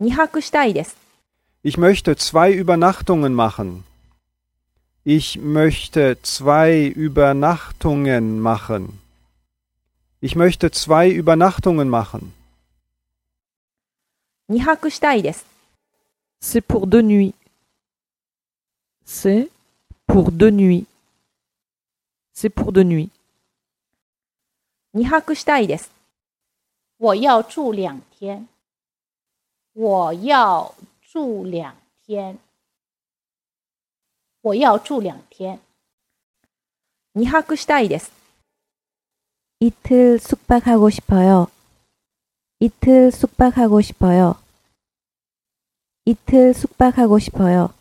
2泊したいです。 Ich möchte zwei Übernachtungen machen. Ich möchte zwei Übernachtungen machen. Ich möchte zwei Übernachtungen machen. 2泊したいです。 C'est pour deux nuits. C'est pour deux nuits. C'est pour deux nuits. 2泊したいです。我要住两天。 我要住两天。我要住两天。 2泊したいです。 이틀 숙박하고 싶어요. 이틀 숙박하고 싶어요. 이틀 숙박하고 싶어요.